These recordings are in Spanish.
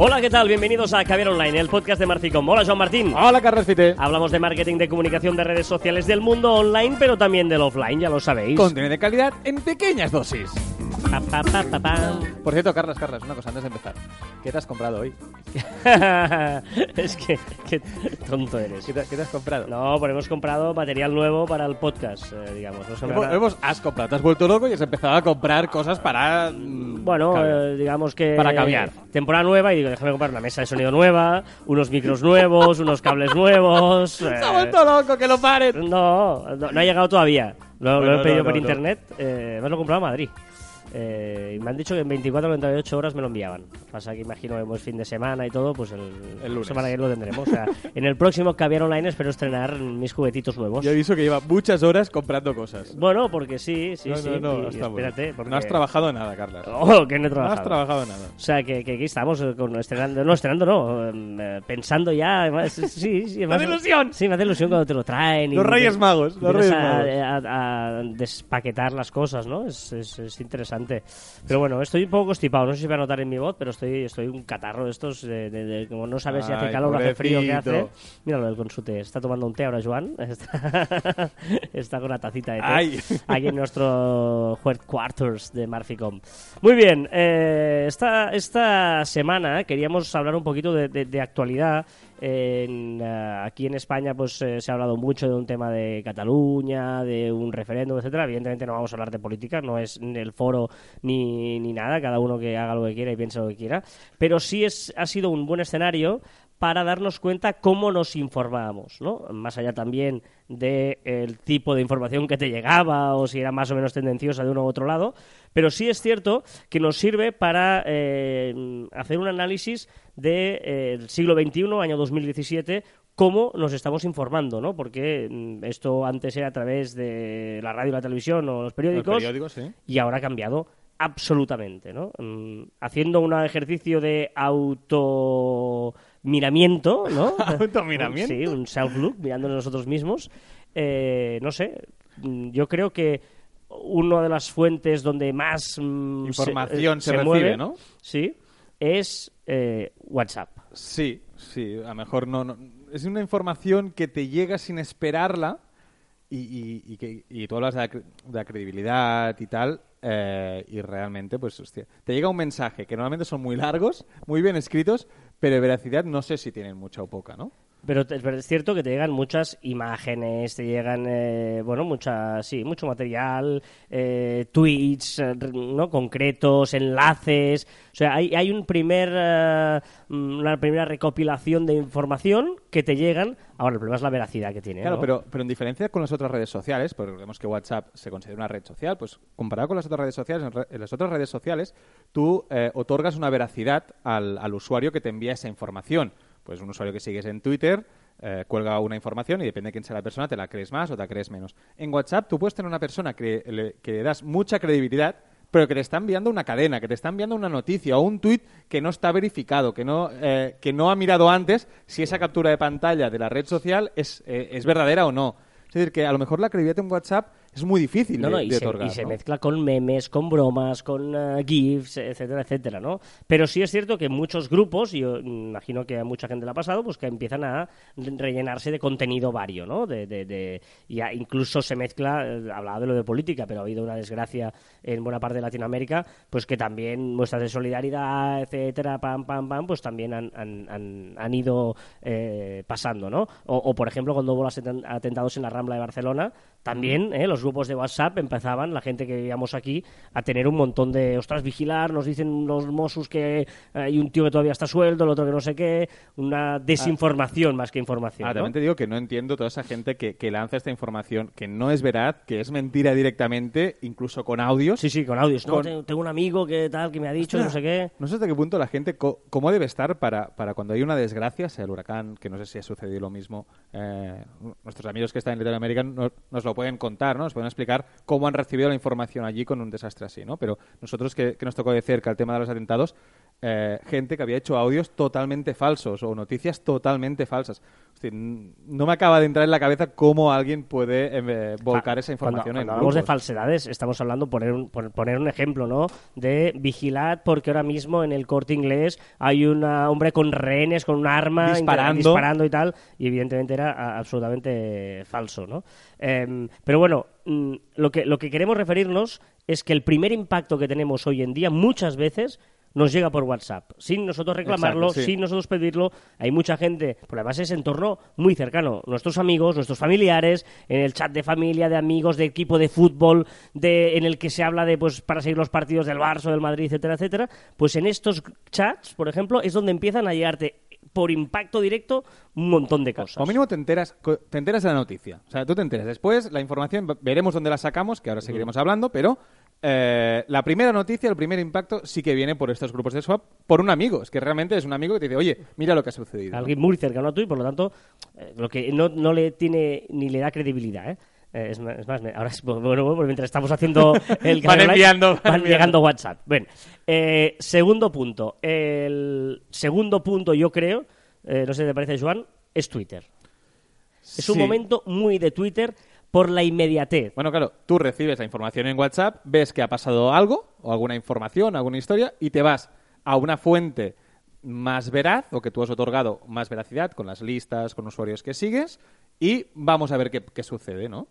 Hola, ¿qué tal? Bienvenidos a Caviar Online, el podcast de Marficom. Hola, Joan Martín. Hola, Carlos Fite. Hablamos de marketing, de comunicación, de redes sociales, del mundo online, pero también del offline, ya lo sabéis. Contenido de calidad en pequeñas dosis. Pa, pa, pa. Por cierto, Carlos, Carlos, una cosa antes de empezar. ¿Qué te has comprado hoy? es que, qué tonto eres. ¿Qué te, qué te has comprado? No, pero hemos comprado material nuevo para el podcast, eh, digamos. No Hemos, hemos- has comprado, te has vuelto loco y has empezado a comprar cosas para. mm, Bueno, eh, digamos que... Para caviar. Temporada nueva y digo, déjame comprar una mesa de sonido nueva, unos micros nuevos, unos cables nuevos... Se eh, ha vuelto loco, que lo paren. No, no, no ha llegado todavía. Lo, lo Bueno, he pedido no, por internet. Eh, me lo he comprado a Madrid. Eh, y me han dicho que en 24 o 48 horas me lo enviaban. Pasa que imagino que es fin de semana y todo, pues el, El lunes. semana que lo tendremos. O sea, en el próximo Caviar Online espero estrenar mis juguetitos nuevos. Yo aviso que lleva muchas horas comprando cosas. Bueno, porque sí, sí, no, sí. no, no, y muy espérate, porque... No has trabajado nada, Carlos. Oh, que no he No trabajado. has trabajado nada. O sea, que, que aquí estamos eh, con, estrenando, no, estrenando no, eh, pensando ya, además, sí, sí, además- hace ilusión! Sí, me hace ilusión cuando te lo traen. y Los Reyes Magos, los Reyes a, a- a despaquetar las cosas, ¿no? Es, es- es interesante. Pero bueno, estoy un poco constipado, no sé si se va a notar en mi voz, pero estoy, estoy un catarro de estos, de, de- de- como no sabes si hace Ay, calor o hace frío, ¿qué hace? Míralo del con su té. Está tomando un té ahora, Joan. Está, está con una tacita de té. Ay. Aquí en nuestro headquarters de Marficom. Muy bien, eh, esta, esta semana queríamos hablar un poquito de- de actualidad. Eh, aquí en España pues eh, se ha hablado mucho de un tema de Cataluña, de un referéndum, etcétera. Evidentemente no vamos a hablar de política, no es el foro ni, ni nada, cada uno que haga lo que quiera y piense lo que quiera. Pero sí es, ha sido un buen escenario para darnos cuenta cómo nos informábamos, ¿no? Más allá también del tipo de información que te llegaba o si era más o menos tendenciosa de uno u otro lado, pero sí es cierto que nos sirve para eh, hacer un análisis del siglo XXI, año 2017, cómo nos estamos informando, ¿no? Porque mm, esto antes era a través de la radio, la televisión o los periódicos, Los periódicos, sí. y ahora ha cambiado absolutamente, ¿no? Mm, haciendo un ejercicio de automiramiento, ¿no? ¿Automiramiento? Sí, un self-look, mirándonos nosotros mismos. Eh, no sé, mm, yo creo que una de las fuentes donde más mm, Información se, mueve, recibe, ¿no? Sí, es eh, WhatsApp. Sí, sí, a lo mejor no, no- Es una información que te llega sin esperarla y, y- y que, y tú hablas de la, de la credibilidad y tal eh, y realmente, pues, hostia, te llega un mensaje que normalmente son muy largos, muy bien escritos, pero de veracidad no sé si tienen mucha o poca, ¿no? Pero es cierto que te llegan muchas imágenes, te llegan, eh, bueno, mucha, sí, mucho material, eh, tweets, eh, ¿no? Concretos, enlaces. O sea, hay, hay un primer, eh, mm, una primera recopilación de información que te llegan. Ahora, el problema es la veracidad que tiene. Claro, ¿no? pero, pero en diferencia con las otras redes sociales, porque vemos que WhatsApp se considera una red social, pues comparado con las otras redes sociales, en, re- en las otras redes sociales tú eh, otorgas una veracidad al, al usuario que te envía esa información. Pues un usuario que sigues en Twitter eh, cuelga una información y depende de quién sea la persona, te la crees más o te la crees menos. En WhatsApp tú puedes tener una persona que le, que le das mucha credibilidad, pero que te está enviando una cadena, que te está enviando una noticia o un tuit que no está verificado, que no, eh, que no ha mirado antes si esa captura de pantalla de la red social es, eh, es verdadera o no. Es decir, que a lo mejor la credibilidad en WhatsApp es muy difícil No, de, no, y, de se, otorgar. y se ¿no? mezcla con memes, con bromas, con eh, GIFs, etcétera, etcétera, ¿no? Pero sí es cierto que muchos grupos, y yo imagino que a mucha gente le ha pasado, pues que empiezan a rellenarse de contenido vario, ¿no? De, de, de- ya incluso se mezcla, eh, hablaba de lo de política, pero ha habido una desgracia en buena parte de Latinoamérica, pues que también muestras de solidaridad, etcétera, pam, pam, pam, pues también han, han, han, han ido eh, pasando, ¿no? O, o, por ejemplo, cuando hubo los aten- atentados en la Rambla de Barcelona, también eh, los grupos de WhatsApp empezaban, la gente que vivíamos aquí, a tener un montón de, ostras, vigilar, nos dicen los Mossos que hay un tío que todavía está sueldo, el otro que no sé qué, una desinformación más que información. Ah, ¿no? también te digo que no entiendo toda esa gente que, que lanza esta información que no es veraz, que es mentira directamente, incluso con audios. Sí, sí, con audios. No, Con- tengo un amigo que tal, que me ha dicho, no sé qué. No sé hasta qué punto la gente, cómo debe estar para, para cuando hay una desgracia, sea el huracán, que no sé si ha sucedido lo mismo. eh, nuestros amigos que están en Latinoamérica no- nos lo pueden contar, ¿no? Nos pueden explicar cómo han recibido la información allí con un desastre así, ¿no? Pero nosotros que, que nos tocó de cerca el tema de los atentados, eh, gente que había hecho audios totalmente falsos o noticias totalmente falsas. Hostia, n- no me acaba de entrar en la cabeza cómo alguien puede eh, volcar esa Cuando, información cuando en hablamos de falsedades, estamos hablando, poner un, por poner un ejemplo, ¿no? De vigilad porque ahora mismo en el corte inglés hay un hombre con rehenes, con un arma, Disparando. y tal, y evidentemente era absolutamente falso, ¿no? Em, pero bueno, lo que, lo que queremos referirnos es que el primer impacto que tenemos hoy en día muchas veces nos llega por WhatsApp, sin nosotros reclamarlo, Exacto, sí. sin nosotros pedirlo. Hay mucha gente, por además es entorno muy cercano, nuestros amigos, nuestros familiares, en el chat de familia, de amigos, de equipo de fútbol, de, en el que se habla de, pues, para seguir los partidos del Barça, del Madrid, etcétera, etcétera. Pues en estos chats, por ejemplo, es donde empiezan a llegarte por impacto directo un montón de cosas. O mínimo te enteras, te enteras de la noticia. O sea, tú te enteras. Después, la información, veremos dónde la sacamos, que ahora seguiremos hablando, pero eh, la primera noticia, el primer impacto, sí que viene por estos grupos de swap, por un amigo. Es que realmente es un amigo que te dice, oye, mira lo que ha sucedido. alguien muy cercano a tú y por lo tanto eh, lo que no, no le tiene ni le da credibilidad ¿eh? Eh, es, ma- es más, me- ahora es- bueno, bueno, mientras estamos haciendo el Van enviando, van van enviando. llegando WhatsApp. Bueno, eh, segundo punto. El segundo punto, yo creo, eh, no sé si te parece, Joan, es Twitter. Es un momento muy de Twitter por la inmediatez. Bueno, claro, tú recibes la información en WhatsApp, ves que ha pasado algo, o alguna información, alguna historia, y te vas a una fuente más veraz, o que tú has otorgado más veracidad, con las listas, con usuarios que sigues, y vamos a ver qué, qué sucede, ¿no?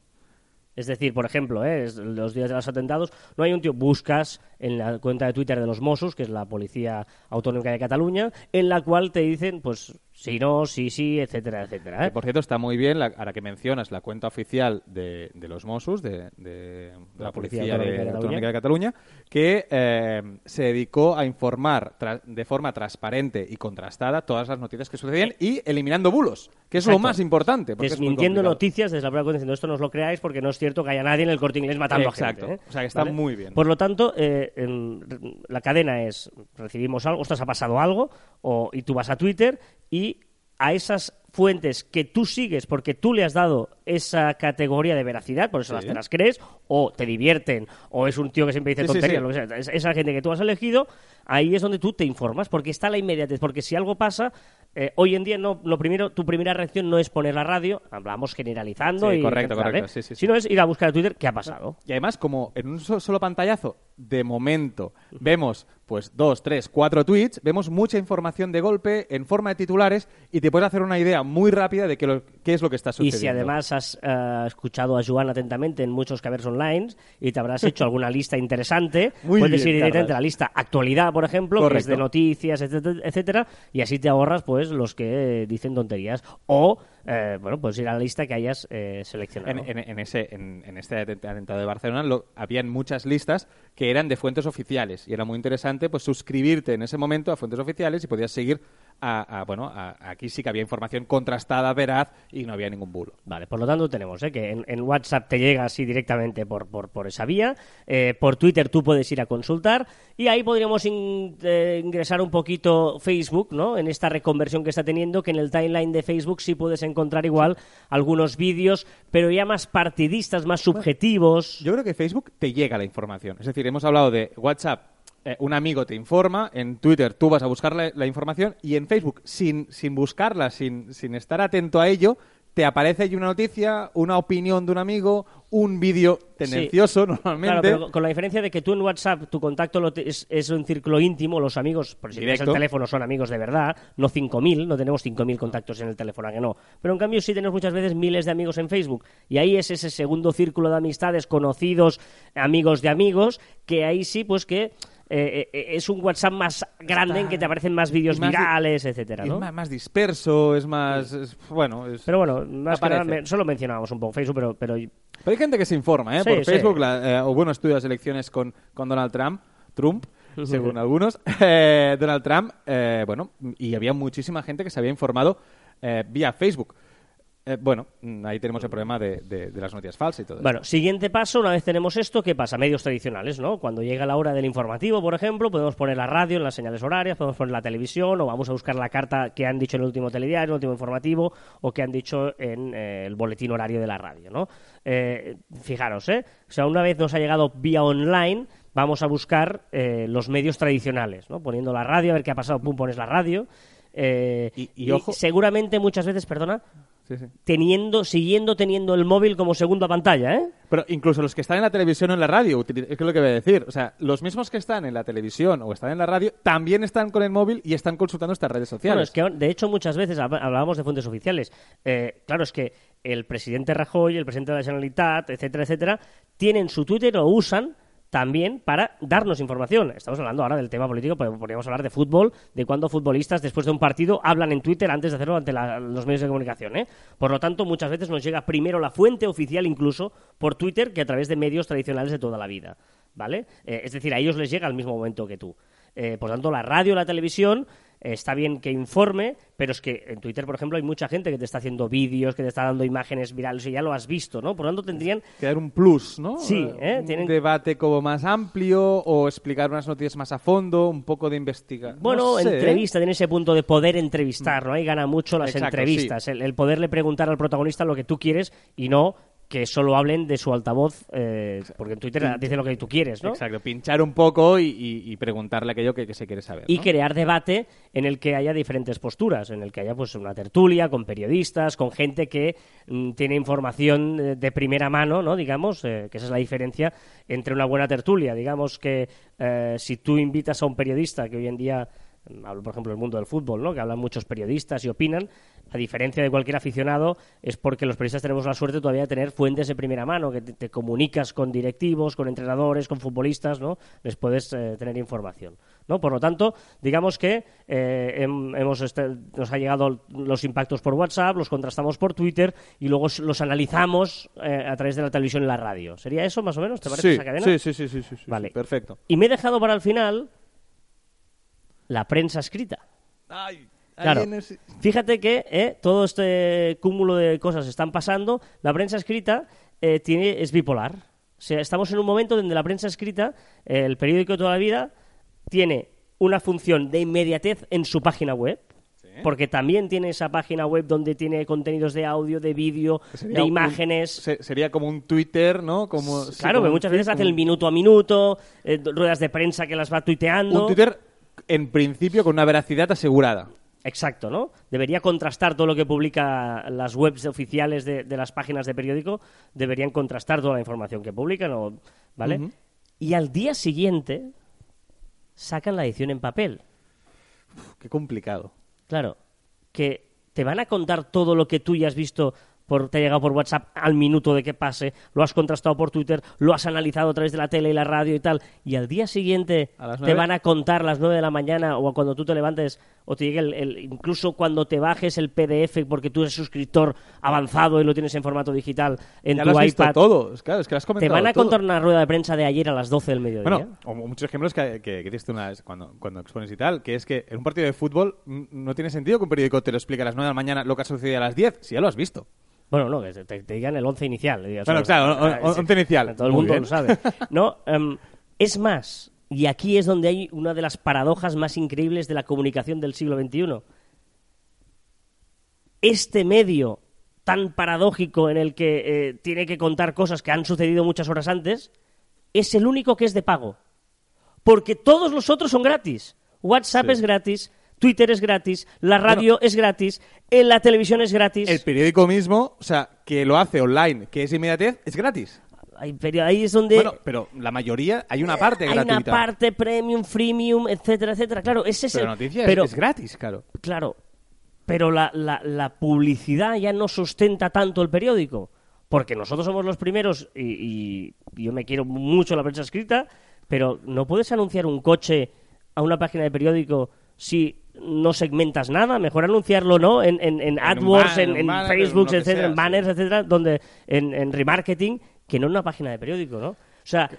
Es decir, por ejemplo, ¿eh? los días de los atentados, no hay un tío, buscas en la cuenta de Twitter de los Mossos, que es la Policía Autonómica de Cataluña, en la cual te dicen, pues, si no, sí, sí, etcétera, etcétera. ¿eh? Que, por cierto, está muy bien, la, ahora que mencionas la cuenta oficial de, de los Mossos, de, de- de la, La Policía Policía, Autonómica de- Autonómica de Cataluña, que eh, se dedicó a informar de forma transparente y contrastada todas las noticias que sucedían y eliminando bulos, que es lo más importante. Desmintiendo noticias desde la prueba diciendo esto no os lo creáis porque no es cierto que haya nadie en el corte inglés matando Exacto. a gente. ¿eh? O sea, que está muy bien. Por lo tanto, eh, em, la cadena es, recibimos algo, ostras, ha pasado algo, o, y tú vas a Twitter y a esas fuentes que tú sigues porque tú le has dado esa categoría de veracidad, por eso Sí. las te las crees, o te divierten, o es un tío que siempre dice Sí, tonterías, sí. lo que sea, es- esa gente que tú has elegido, ahí es donde tú te informas, porque está la inmediatez, porque si algo pasa, eh, hoy en día no, lo primero, tu primera reacción no es poner la radio, hablamos generalizando Sí, y correcto, correcto, ¿eh? sino es ir a buscar a Twitter qué ha pasado. Y además, como en un so- solo pantallazo, de momento, vemos pues dos, tres, cuatro tweets, vemos mucha información de golpe en forma de titulares y te puedes hacer una idea muy rápida de qué, lo- qué es lo que está Y sucediendo. si además has eh, escuchado a Joan atentamente en muchos covers online y te habrás hecho alguna lista interesante, Muy puedes bien, ir directamente a la lista actualidad, por ejemplo, que es de noticias, etcétera, etcétera, y así te ahorras pues los que dicen tonterías. O, eh, bueno, puedes ir a la lista que hayas eh, seleccionado. En, en- en ese, en, en este atent- atentado de Barcelona lo, habían muchas listas que eran de fuentes oficiales y era muy interesante pues suscribirte en ese momento a fuentes oficiales y podías seguir a, a- bueno a- aquí sí que había información contrastada, veraz y no había ningún bulo. Vale, por lo tanto tenemos ¿eh? que en, en WhatsApp te llega así directamente por, por, por esa vía, eh, por Twitter tú puedes ir a consultar y ahí podríamos in- eh, ingresar un poquito Facebook, ¿no? En esta reconversión que está teniendo, que en el timeline de Facebook sí puedes encontrar igual algunos vídeos, pero ya más partidistas, más subjetivos. Yo creo que Facebook te llega la información. Es decir, hemos hablado de WhatsApp, eh, un amigo te informa, en Twitter tú vas a buscar la, la información y en Facebook, sin, sin buscarla, sin, sin estar atento a ello, te aparece ahí una noticia, una opinión de un amigo, un vídeo tendencioso normalmente. Claro, pero con la diferencia de que tú en WhatsApp tu contacto lo es, es un círculo íntimo, los amigos, por si tienes el teléfono, son amigos de verdad, no 5.000, no tenemos 5.000 contactos en el teléfono, ¿a que no. Pero en cambio sí tenemos muchas veces miles de amigos en Facebook y ahí es ese segundo círculo de amistades, conocidos, amigos de amigos, que ahí sí, pues que eh, eh, es un WhatsApp más grande en que te aparecen más vídeos más di- virales, etcétera, es ¿no? más, más disperso, es más... es- bueno, es- Pero bueno, más que Aparece. nada, me- solo mencionábamos un poco Facebook, pero, pero Pero hay gente que se informa, ¿eh? Sí, Por sí. Facebook, la- eh, o bueno, estudia las elecciones con, con Donald Trump, Trump, según algunos. Eh, Donald Trump, eh, bueno, y había muchísima gente que se había informado eh, vía Facebook. Eh, bueno, mm, ahí tenemos el problema de, de- de las noticias falsas y todo Bueno, siguiente paso, una vez tenemos esto, ¿qué pasa? Medios tradicionales, ¿no? Cuando llega la hora del informativo, por ejemplo, podemos poner la radio en las señales horarias, podemos poner la televisión, o vamos a buscar la carta que han dicho en el último telediario, en el último informativo, o que han dicho en eh, el boletín horario de la radio, ¿no? Eh, fijaros, ¿eh? O sea, una vez nos ha llegado vía online, vamos a buscar eh, los medios tradicionales, ¿no? Poniendo la radio, a ver qué ha pasado, pum, pones la radio. eh, Y- y ojo- seguramente muchas veces, perdona, Sí, sí. teniendo, siguiendo teniendo el móvil como segunda pantalla, ¿eh? Pero incluso los que están en la televisión o en la radio, es que es lo que voy a decir. O sea, los mismos que están en la televisión o están en la radio también están con el móvil y están consultando estas redes Bueno, sociales. es que de hecho muchas veces hab- hablábamos de fuentes oficiales. Eh, claro, es que el presidente Rajoy, el presidente de la Generalitat, etcétera, etcétera, tienen su Twitter o usan también para darnos información. Estamos hablando ahora del tema político, pero podríamos hablar de fútbol, de cuando futbolistas después de un partido hablan en Twitter antes de hacerlo ante la- los medios de comunicación. ¿eh? Por lo tanto, muchas veces nos llega primero la fuente oficial incluso por Twitter que a través de medios tradicionales de toda la vida. ¿Vale? Eh, es decir, a ellos les llega al mismo momento que tú. Eh, por tanto, la radio, la televisión, está bien que informe, pero es que en Twitter, por ejemplo, hay mucha gente que te está haciendo vídeos, que te está dando imágenes virales y ya lo has visto, ¿no? Por lo tanto, tendrían Que dar un plus, ¿no? Sí, ¿eh? Un Tienen- debate como más amplio o explicar unas noticias más a fondo, un poco de investigación. Bueno, entrevista, tiene ese punto de poder entrevistar, ¿no? Ahí gana mucho las Exacto, entrevistas, el, el poderle preguntar al protagonista lo que tú quieres y no que solo hablen de su altavoz, eh, porque en Twitter dice lo que tú quieres, ¿no? Exacto, pinchar un poco y, y- y preguntarle aquello que, que se quiere saber. y ¿no? crear debate en el que haya diferentes posturas, en el que haya pues una tertulia con periodistas, con gente que mm, tiene información eh, de primera mano, ¿no? Digamos, eh, que esa es la diferencia entre una buena tertulia. Digamos que eh, si tú invitas a un periodista que hoy en día hablo por ejemplo del mundo del fútbol, ¿no? que hablan muchos periodistas y opinan, a diferencia de cualquier aficionado, es porque los periodistas tenemos la suerte todavía de tener fuentes de primera mano, que te, te comunicas con directivos, con entrenadores, con futbolistas, ¿no? Les puedes eh, tener información, ¿no? Por lo tanto, digamos que eh, hem- hemos este- nos ha llegado los impactos por WhatsApp, los contrastamos por Twitter y luego los analizamos eh, a través de la televisión y la radio. ¿Sería eso más o menos? ¿Te parece sí, esa cadena? sí, sí, sí, sí, sí, sí, Vale. sí, perfecto. Y me he dejado para el final la prensa escrita. Ay, Claro. Fíjate que eh, todo este cúmulo de cosas están pasando. La prensa escrita eh, tiene, es bipolar. O sea, estamos en un momento donde la prensa escrita, eh, el periódico de toda la vida, tiene una función de inmediatez en su página web. Porque también tiene esa página web donde tiene contenidos de audio, de vídeo, de un- imágenes. se- sería como un Twitter, ¿no? Como, sí, claro, como que un muchas veces hace como el minuto a minuto, eh, ruedas de prensa que las va tuiteando. Un Twitter, en principio, con una veracidad asegurada. Exacto, ¿no? Debería contrastar todo lo que publica las webs oficiales de, de las páginas de periódico, deberían contrastar toda la información que publican, o- ¿vale? Y al día siguiente sacan la edición en papel. Uf, qué complicado. Claro, que te van a contar todo lo que tú ya has visto, por, te ha llegado por WhatsApp al minuto de que pase, lo has contrastado por Twitter, lo has analizado a través de la tele y la radio y tal, y al día siguiente te van a contar a las 9 de la mañana o cuando tú te levantes o te llegue el, el- incluso cuando te bajes el PDF porque tú eres suscriptor avanzado y lo tienes en formato digital en ya tu lo has visto iPad. todo. Es Claro, es que lo has Te van a todo. contar una rueda de prensa de ayer a las 12 del mediodía. Bueno, o muchos ejemplos que, que, que diste una vez cuando, cuando expones y tal, que es que en un partido de fútbol no tiene sentido que un periódico te lo explique a las 9 de la mañana lo que ha sucedido a las 10, si ya lo has visto. Bueno, no, que te, te digan el 11 inicial. digas, Bueno, claro, o- on- on- once inicial. Todo el Muy mundo bien. lo sabe. No, em, es más, y aquí es donde hay una de las paradojas más increíbles de la comunicación del siglo XXI. Este medio tan paradójico en el que eh, tiene que contar cosas que han sucedido muchas horas antes, es el único que es de pago. Porque todos los otros son gratis. WhatsApp Sí. es gratis, Twitter es gratis, la radio es gratis, en la televisión es gratis. El periódico mismo, o sea, que lo hace online, que es inmediatez, es gratis. Hay ahí es donde Bueno, pero la mayoría, hay una parte hay gratuita. una parte premium, freemium, etcétera, etcétera. Claro, ese es pero el- noticia pero, es, gratis, claro. Claro, pero la, la- la publicidad ya no sustenta tanto el periódico. Porque nosotros somos los primeros y, y yo me quiero mucho la prensa escrita, pero no puedes anunciar un coche a una página de periódico si no segmentas nada. Mejor anunciarlo, ¿no? En, en, en AdWords, en, un en banner, Facebook, etcétera, sea, en sí. banners, etcétera, donde en, en remarketing, que no en una página de periódico, ¿no? O sea,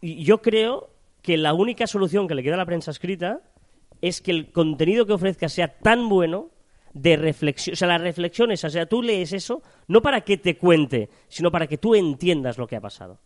yo creo que la única solución que le queda a la prensa escrita es que el contenido que ofrezca sea tan bueno de reflexión, o sea, las reflexiones, o sea, tú lees eso no para que te cuente, sino para que tú entiendas lo que ha pasado.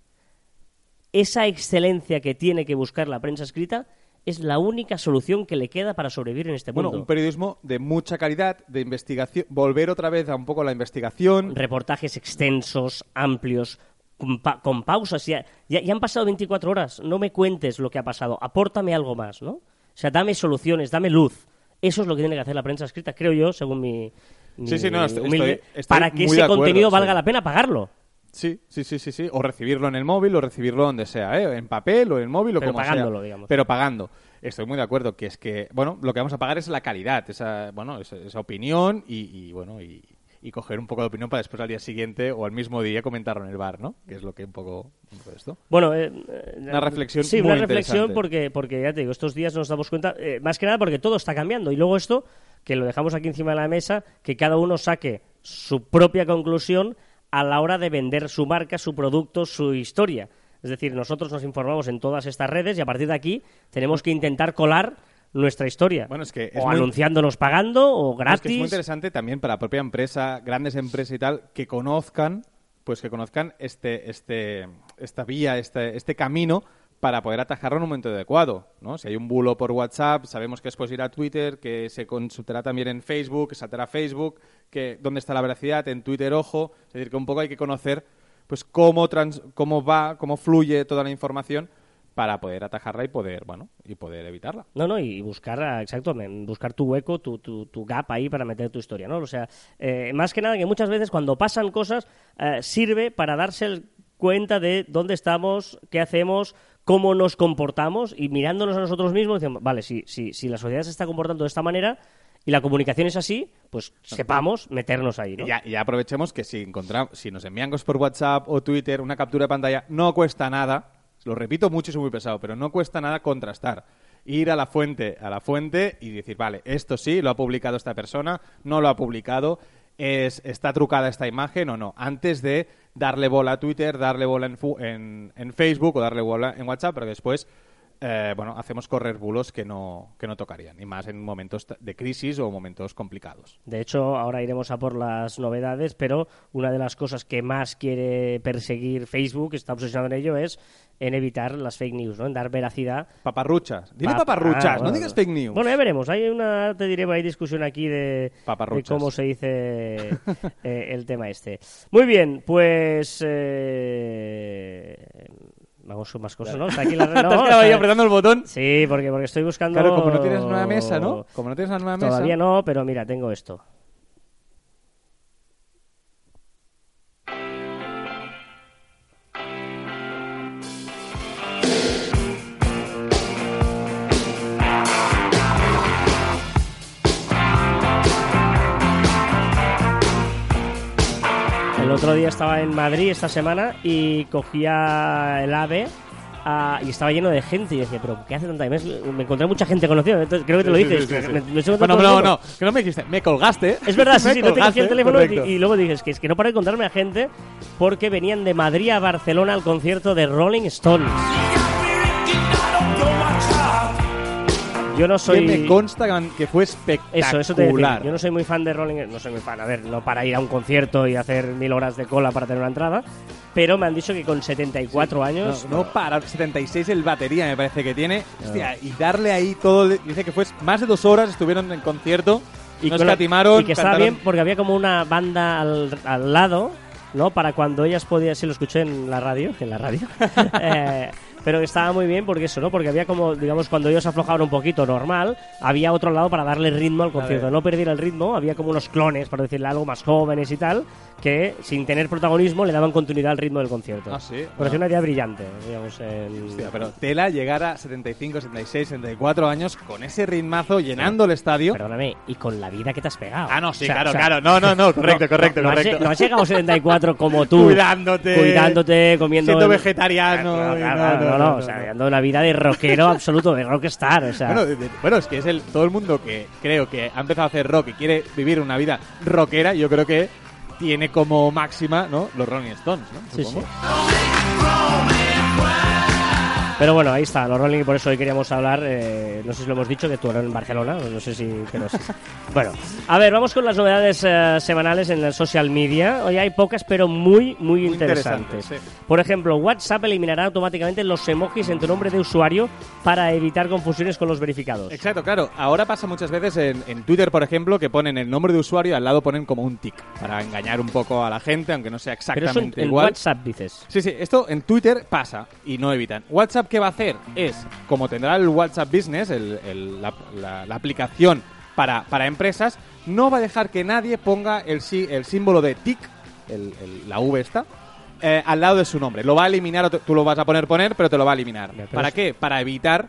Esa excelencia que tiene que buscar la prensa escrita es la única solución que le queda para sobrevivir en este Bueno, mundo. un periodismo de mucha calidad, de investigación, volver otra vez a un poco la investigación. Reportajes extensos, amplios, con, pa- con pausas. Ya, ya, ya han pasado 24 horas. No me cuentes lo que ha pasado. Apórtame algo más, ¿no? O sea, dame soluciones, dame luz. Eso es lo que tiene que hacer la prensa escrita, creo yo, según mi. Sí, sí, no, estoy- humilde, estoy- estoy para que ese acuerdo, contenido sí. valga la pena pagarlo. Sí, sí, sí, sí, sí. O recibirlo en el móvil o recibirlo donde sea, ¿eh? En papel o en el móvil o Pero como pagándolo, sea. digamos. Pero pagando. Estoy muy de acuerdo que es que, bueno, lo que vamos a pagar es la calidad, esa, bueno, esa, esa opinión y, y, bueno, y, y coger un poco de opinión para después al día siguiente o al mismo día comentarlo en el bar, ¿no? Que es lo que un poco, esto. Bueno, eh, eh, Una reflexión Sí, muy una reflexión porque, porque ya te digo, estos días nos damos cuenta, eh, más que nada porque todo está cambiando. Y luego esto, que lo dejamos aquí encima de la mesa, que cada uno saque su propia conclusión a la hora de vender su marca, su producto, su historia. Es decir, nosotros nos informamos en todas estas redes y a partir de aquí tenemos que intentar colar nuestra historia. Bueno, es que es o muy- anunciándonos pagando o Es gratis. que es muy interesante también para la propia empresa, grandes empresas y tal, que conozcan, pues que conozcan este, este, esta vía, este, este camino para poder atajarlo en un momento adecuado, ¿no? Si hay un bulo por WhatsApp, sabemos que después ir a Twitter, que se consultará también en Facebook, que saltará Facebook, que dónde está la veracidad, en Twitter, ojo, es decir, que un poco hay que conocer pues cómo, trans- cómo va, cómo fluye toda la información para poder atajarla y poder, bueno, y poder evitarla. No, no, y buscar, ah, exacto, buscar tu hueco, tu, tu, tu gap ahí para meter tu historia, ¿no? O sea, eh, más que nada que muchas veces cuando pasan cosas eh, sirve para darse el- cuenta de dónde estamos, qué hacemos, cómo nos comportamos y mirándonos a nosotros mismos decimos, vale, si, si, si la sociedad se está comportando de esta manera y la comunicación es así, pues sepamos meternos ahí, ¿no? Y ya, ya aprovechemos que si encontramos, si nos envían cosas por WhatsApp o Twitter, una captura de pantalla, no cuesta nada, lo repito mucho y soy muy pesado, pero no cuesta nada contrastar. Ir a la fuente, a la fuente y decir, vale, esto sí, lo ha publicado esta persona, no lo ha publicado, es, está trucada esta imagen o no. Antes de darle bola a Twitter, darle bola en, en, en Facebook o darle bola en WhatsApp, pero después eh, bueno, hacemos correr bulos que no, que no tocarían, y más en momentos de crisis o momentos complicados. De hecho, ahora iremos a por las novedades, pero una de las cosas que más quiere perseguir Facebook, está obsesionado en ello, es en evitar las fake news, ¿no? En dar veracidad. Paparruchas. Dile Pa- paparruchas, ah, no digas fake news. Bueno, ya veremos. Hay una, te diré, hay discusión aquí de, cómo se dice eh, el tema este. Muy bien, pues... eh, Vamos más cosas, ¿no? Está aquí la... No, está- ahí apretando el botón. Sí, porque, porque estoy buscando... Claro, como no tienes nueva mesa, ¿no? Como no tienes una nueva mesa. Todavía no, pero mira, tengo esto. Otro día estaba en Madrid esta semana y cogía el AVE ah, y estaba lleno de gente y decía, pero ¿qué hace tanta gente? Me encontré mucha gente conocida, entonces creo que te lo dices. sí, sí, sí. Me- me estoy Bueno, no, no, mundo. que no me dijiste, me colgaste. Es verdad, sí, Me sí, no te cogí el teléfono y luego dices que es que no para de encontrarme a gente porque venían de Madrid a Barcelona al concierto de Rolling Stones. Yo no Que soy... me consta que- que fue espectacular. Eso, eso te decía. Yo no soy muy fan de Rolling No soy muy fan, a ver, no para ir a un concierto y hacer mil horas de cola para tener una entrada, pero me han dicho que con 74 años... No, no para 76 el batería me parece que tiene. Hostia, y darle ahí todo. Dice que fue más de dos horas estuvieron en concierto y no escatimaron. y que estaba cantaron- bien porque había como una banda al, al lado, ¿no? Para cuando ellas podían, sí lo escuché en la radio, en la radio, Eh, pero estaba muy bien porque eso, ¿no? Porque había como, digamos, cuando ellos aflojaban un poquito normal, había otro lado para darle ritmo al concierto, no perdiera el ritmo, había como unos clones, para decirle algo, más jóvenes y tal, que sin tener protagonismo le daban continuidad al ritmo del concierto. Ah, sí. Bueno. pareció una idea brillante, digamos, en... Hostia, pero tela llegar a 75, 76, 74 años con ese ritmazo llenando el estadio. Perdóname, y con la vida que te has pegado. Ah, no, sí, O sea, claro, o sea, claro. No, no, no, correcto, no, correcto, no, no has correcto. no has llegado a 74 como tú. Cuidándote. Cuidándote, comiendo. Siendo el- vegetariano. Claro, no, no, no, o sea, llevando una vida de rockero absoluto, de rockstar. O sea, Bueno, de- de- bueno, es que es el todo el mundo que creo que ha empezado a hacer rock y quiere vivir una vida rockera, yo creo que tiene como máxima, ¿no? Los Rolling Stones, ¿no? Sí, Supongo. Pero bueno, ahí está, los Rolling, y por eso hoy queríamos hablar, eh, no sé si lo hemos dicho, que tú eres en Barcelona, no sé si... Pero sí. Bueno, a ver, vamos con las novedades eh, semanales en el social media. Hoy hay pocas, pero muy, muy, interesantes. interesantes, Por ejemplo, WhatsApp eliminará automáticamente los emojis en tu nombre de usuario para evitar confusiones con los verificados. Exacto, claro. Ahora pasa muchas veces en, en Twitter, por ejemplo, que ponen el nombre de usuario y al lado ponen como un tic para engañar un poco a la gente, aunque no sea Pero eso en, exactamente en igual. WhatsApp dices. Sí, sí, esto en Twitter pasa y no evitan. WhatsApp, ¿qué va a hacer? Es, como tendrá el WhatsApp Business, el- el- la, la- la aplicación para, para empresas, no va a dejar que nadie ponga el, el símbolo de TIC, la V esta, eh, al lado de su nombre. Lo va a eliminar, tú lo vas a poner poner, pero te lo va a eliminar. Ya, ¿Para es- qué? Para evitar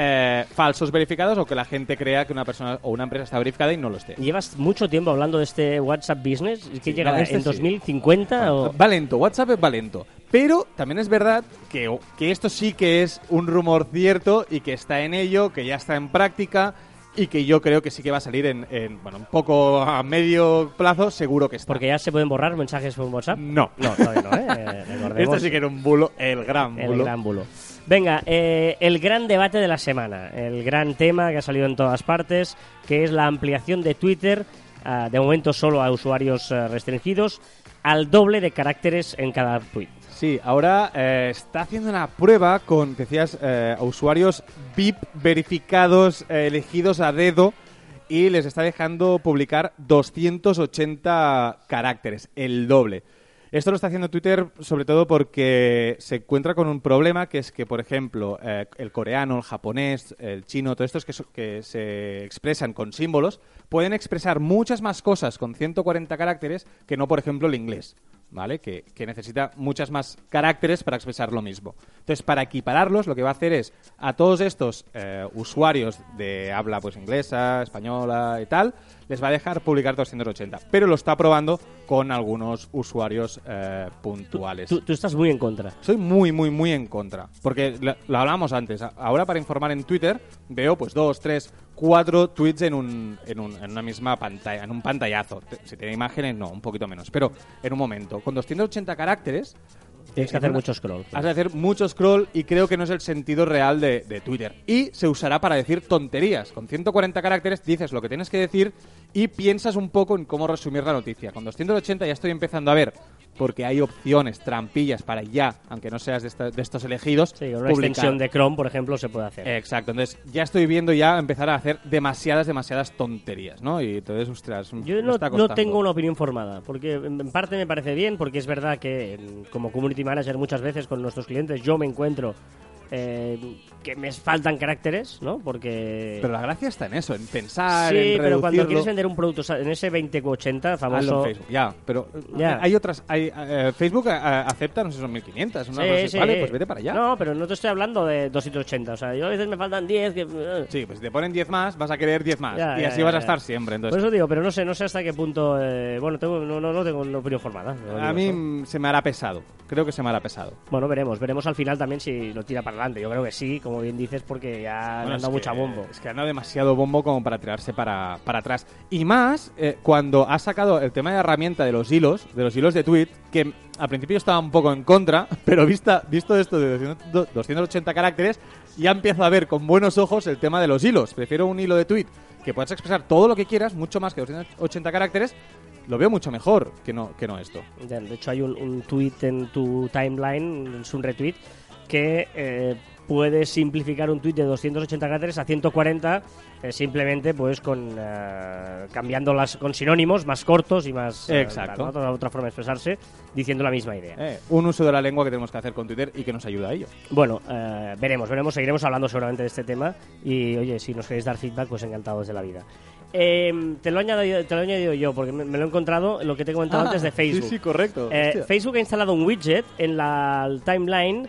eh, falsos verificados o que la gente crea que una persona o una empresa está verificada y no lo esté. Llevas mucho tiempo hablando de este WhatsApp Business. ¿Qué Sí, llegará no, este en sí. 2050? o... Va lento, WhatsApp va lento. Pero también es verdad que, que esto sí que es un rumor cierto y que está en ello, que ya está en práctica y que yo creo que sí que va a salir en, en, bueno, un poco a medio plazo, seguro que está. Porque ya se pueden borrar mensajes por WhatsApp. No. No, todavía no, ¿eh? Recordemos Esto sí que era un bulo, el gran el bulo. gran bulo. Venga, eh, el gran debate de la semana, el gran tema que ha salido en todas partes, que es la ampliación de Twitter, ah, de momento solo a usuarios eh, restringidos, al doble de caracteres en cada tweet. Sí, ahora eh, está haciendo una prueba con, decías, eh, a usuarios VIP verificados, eh, elegidos a dedo, y les está dejando publicar 280 caracteres, el doble. Esto lo está haciendo Twitter sobre todo porque se encuentra con un problema que es que, por ejemplo, eh, el coreano, el japonés, el chino, todos estos que, se expresan con símbolos, pueden expresar muchas más cosas con 140 caracteres que no, por ejemplo, el inglés. ¿Vale? Que, que necesita muchas más caracteres para expresar lo mismo. Entonces, para equipararlos, lo que va a hacer es a todos estos eh, usuarios de habla pues inglesa, española y tal, les va a dejar publicar 280. Pero lo está probando con algunos usuarios eh, puntuales. Tú, tú estás muy en contra. Soy muy, muy, muy en contra. Porque lo, lo hablamos antes. Ahora para informar en Twitter veo pues dos, tres, cuatro tweets en, un, en, un- en una misma pantalla, en un pantallazo. Si tiene imágenes, no, un poquito menos. Pero en un momento, con 280 caracteres... Tienes que hacer mucho scroll. Has de hacer mucho scroll y creo que no es el sentido real de, de Twitter. Y se usará para decir tonterías. Con 140 caracteres dices lo que tienes que decir y piensas un poco en cómo resumir la noticia. Con 280 ya estoy empezando a ver, porque hay opciones, trampillas para ya, aunque no seas de, esta- de estos elegidos, Sí, una publicar. extensión de Chrome, por ejemplo, se puede hacer. Exacto, entonces ya estoy viendo ya empezar a hacer demasiadas, demasiadas tonterías, ¿no? Y entonces, ostras, Yo no, no tengo una opinión formada, porque en parte me parece bien, porque es verdad que en- como community manager muchas veces con nuestros clientes yo me encuentro eh, que me faltan caracteres, ¿no? Porque... Pero la gracia está en eso, en pensar, sí, en pero cuando quieres vender un producto o sea, en ese 2080 Hazlo famoso... Facebook, ya, pero Ya. eh, hay otras. Hay, eh, Facebook acepta, no sé, son 1500. Una Sí, cosa sí. Vale, pues vete para allá. No, pero no te estoy hablando de 280. O sea, yo a veces me faltan 10. Que... Sí, pues si te ponen 10 más, vas a querer 10 más. Ya, y ya, así ya, vas a ya. estar siempre. Por Entonces, eso digo, pero no sé, no sé hasta qué punto. eh, bueno, tengo, no, no, no tengo una opinión formada. a mí eso. se me hará pesado. Creo que se me hará pesado. Bueno, veremos, veremos al final también si lo tira para adelante. Yo creo que sí, como bien dices, porque ya Bueno, han dado mucha bombo. Es que han dado demasiado bombo como para tirarse para, para atrás. Y más eh, cuando ha sacado el tema de herramienta de los hilos, de los hilos de tweet, que al principio estaba un poco en contra, pero vista, visto esto de 200 280 caracteres, ya empiezo a ver con buenos ojos el tema de los hilos. Prefiero un hilo de tweet que puedas expresar todo lo que quieras, mucho más que 280 caracteres. Lo veo mucho mejor que no, que no esto. Ya, De hecho, hay un, un tweet en tu timeline, es un retweet, que eh, puede simplificar un tweet de 280 caracteres a 140 eh, simplemente pues con eh, cambiando las con sinónimos más cortos y más eh, Exacto. ¿no? otra, otra forma de expresarse diciendo la misma idea. Eh, un uso de la lengua que tenemos que hacer con Twitter y que nos ayuda a ello. Bueno, eh, veremos, veremos, seguiremos hablando seguramente de este tema y oye, si nos queréis dar feedback, pues encantados de la vida. Eh, te, lo he añadido, te lo he añadido yo porque me, me lo he encontrado lo que te he comentado antes de Facebook. Ah, Sí, sí, correcto. Eh. Facebook ha instalado un widget en la timeline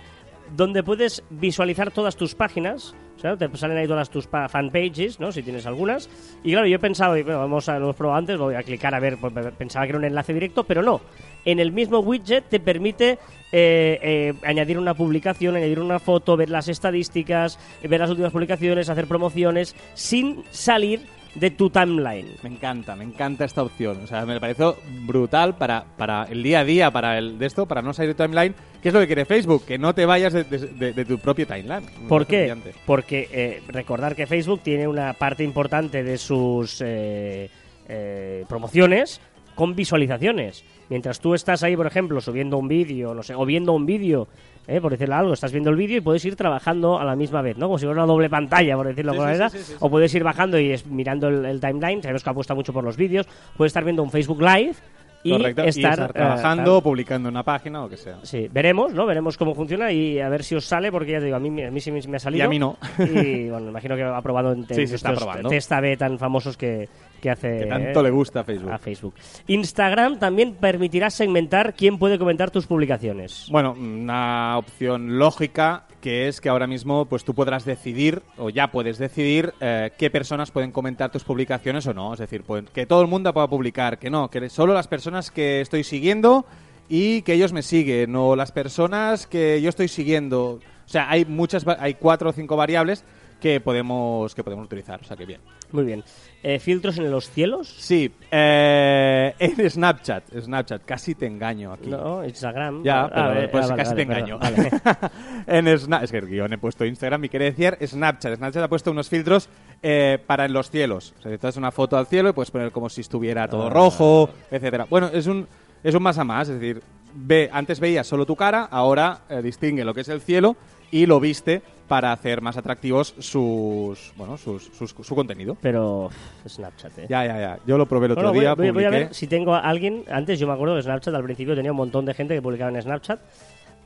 donde puedes visualizar todas tus páginas. O sea, te salen ahí todas tus pa- fanpages, ¿no? Si tienes algunas. Y claro, yo he pensado, y bueno, vamos a lo hemos probado antes, voy a clicar a ver, pues, pensaba que era un enlace directo, pero no. En el mismo widget te permite eh, eh, añadir una publicación, añadir una foto, ver las estadísticas, ver las últimas publicaciones, hacer promociones, sin salir de tu timeline. Me encanta, me encanta esta opción. O sea, me pareció brutal para, para el día a día, para el de esto, para no salir de timeline. ¿Qué es lo que quiere Facebook? Que no te vayas de, de- de- de tu propio timeline. Me ¿Por qué? brillante. Porque eh, recordar que Facebook tiene una parte importante de sus eh, eh, promociones con visualizaciones. Mientras tú estás ahí, por ejemplo, subiendo un vídeo, no sé, o viendo un vídeo, eh, por decirlo algo, estás viendo el vídeo y puedes ir trabajando a la misma vez, ¿no? Como si fuera una doble pantalla, por decirlo de alguna manera. O puedes ir bajando y es- mirando el, el timeline, sabemos que apuesta mucho por los vídeos. Puedes estar viendo un Facebook Live y estar, estar eh, trabajando, tal. publicando una página o lo que sea. Sí, veremos, ¿no? Veremos cómo funciona y a ver si os sale, porque ya te digo, a mí, a mí sí me ha salido. Y a mí no. Y bueno, imagino que ha probado en Sí, estos test A/B tan famosos que, que hace Que tanto eh, le gusta a Facebook. a Facebook. Instagram también permitirá segmentar quién puede comentar tus publicaciones. Bueno, una opción lógica que es que ahora mismo pues tú podrás decidir o ya puedes decidir eh, qué personas pueden comentar tus publicaciones o no. Es decir, pues, que todo el mundo pueda publicar, que no, que solo las personas que estoy siguiendo y que ellos me siguen o las personas que yo estoy siguiendo. O sea, hay muchas, hay cuatro o cinco variables que podemos que podemos utilizar. O sea, que bien. Muy bien. Eh, ¿Filtros en los cielos? Sí, eh, en Snapchat, Snapchat, casi te engaño aquí. No, Instagram. Ya, Ah, pero vale, pues ah, vale, casi vale, te engaño. vale. en Sna- es que el guion he puesto Instagram y quiere decir Snapchat. Snapchat ha puesto unos filtros eh, para en los cielos. O sea, te das una foto al cielo y puedes poner como si estuviera todo Ah. rojo, etcétera. Bueno, es un es un más a más, es decir, ve, antes veías solo tu cara, ahora eh, distingue lo que es el cielo y lo viste para hacer más atractivos sus bueno sus, sus- su contenido. Pero Snapchat, ¿eh? Ya, ya, ya. Yo lo probé el otro Bueno, día, voy- voy a ver si tengo a alguien. Antes yo me acuerdo de Snapchat al principio tenía un montón de gente que publicaba en Snapchat.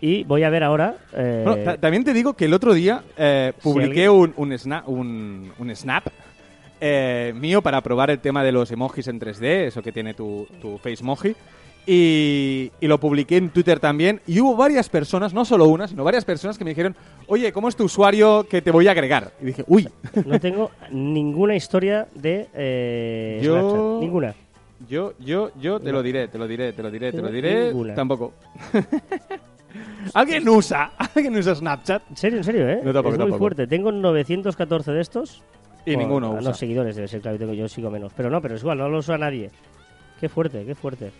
Y voy a ver ahora. eh, Bueno, ta- también te digo que el otro día eh, Si publiqué alguien- un, un, sna- un, un snap eh, mío para probar el tema de los emojis en 3D, eso que tiene tu, tu Facemoji. Y, y lo publiqué en Twitter también. Y hubo varias personas, no solo una, sino varias personas que me dijeron, oye, ¿cómo es tu usuario que te voy a agregar? Y dije, uy, no tengo ninguna historia de eh, Yo- Snapchat. Ninguna. yo, yo, yo te No. lo diré, te lo diré, te lo diré, te lo diré. ninguna. Tampoco. ¿Alguien usa? ¿Alguien usa Snapchat? En serio, en serio, ¿eh? No, tampoco, es muy tampoco. fuerte. Tengo 914 de estos. Y ninguno a usa. Los seguidores debe ser, claro, yo sigo menos. Pero no, pero es igual, no lo usa nadie. Qué fuerte, qué fuerte.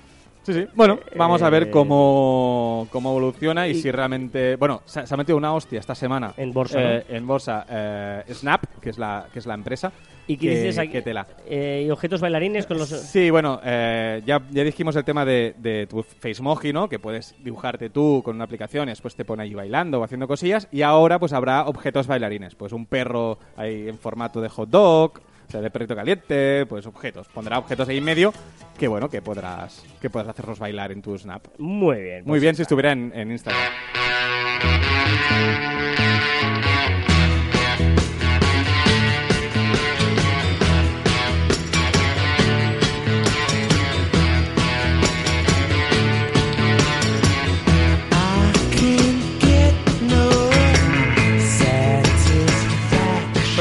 Sí, sí. Bueno, vamos a Eh, ver cómo, cómo evoluciona y, y- si realmente... Bueno, se, se ha metido una hostia esta semana. En bolsa, eh, En bolsa. eh, Snap, que es la, que es la empresa. ¿Y qué que- dices aquí? que tela. Eh, y objetos bailarines con los... Sí, bueno, eh, ya, ya dijimos el tema de, de tu Facemoji, ¿no? Que puedes dibujarte tú con una aplicación y después te pone ahí bailando o haciendo cosillas. Y ahora pues habrá objetos bailarines. Pues un perro ahí en formato de hot dog, de perrito caliente, pues objetos. Pondrá objetos ahí en medio que, bueno, que podrás, que podrás hacerlos bailar en tu Snap. Muy bien. Muy pues bien si estuviera en, en Instagram.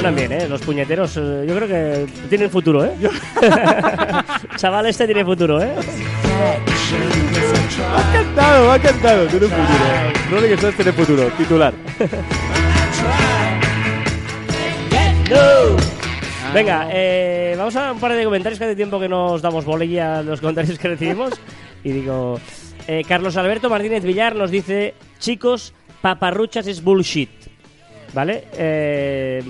Suenan bien, ¿eh? Los puñeteros, eh, yo creo que tienen futuro, ¿eh? Chaval, este tiene futuro, ¿eh? Ha encantado, me ha encantado. Tiene futuro. Rolling Stones tiene futuro. Titular. Venga, eh, vamos a un par de comentarios que hace tiempo que nos damos bolilla a los comentarios que recibimos. Y digo, eh, Carlos Alberto Martínez Villar nos dice, chicos, paparruchas es bullshit. ¿Vale? Eh,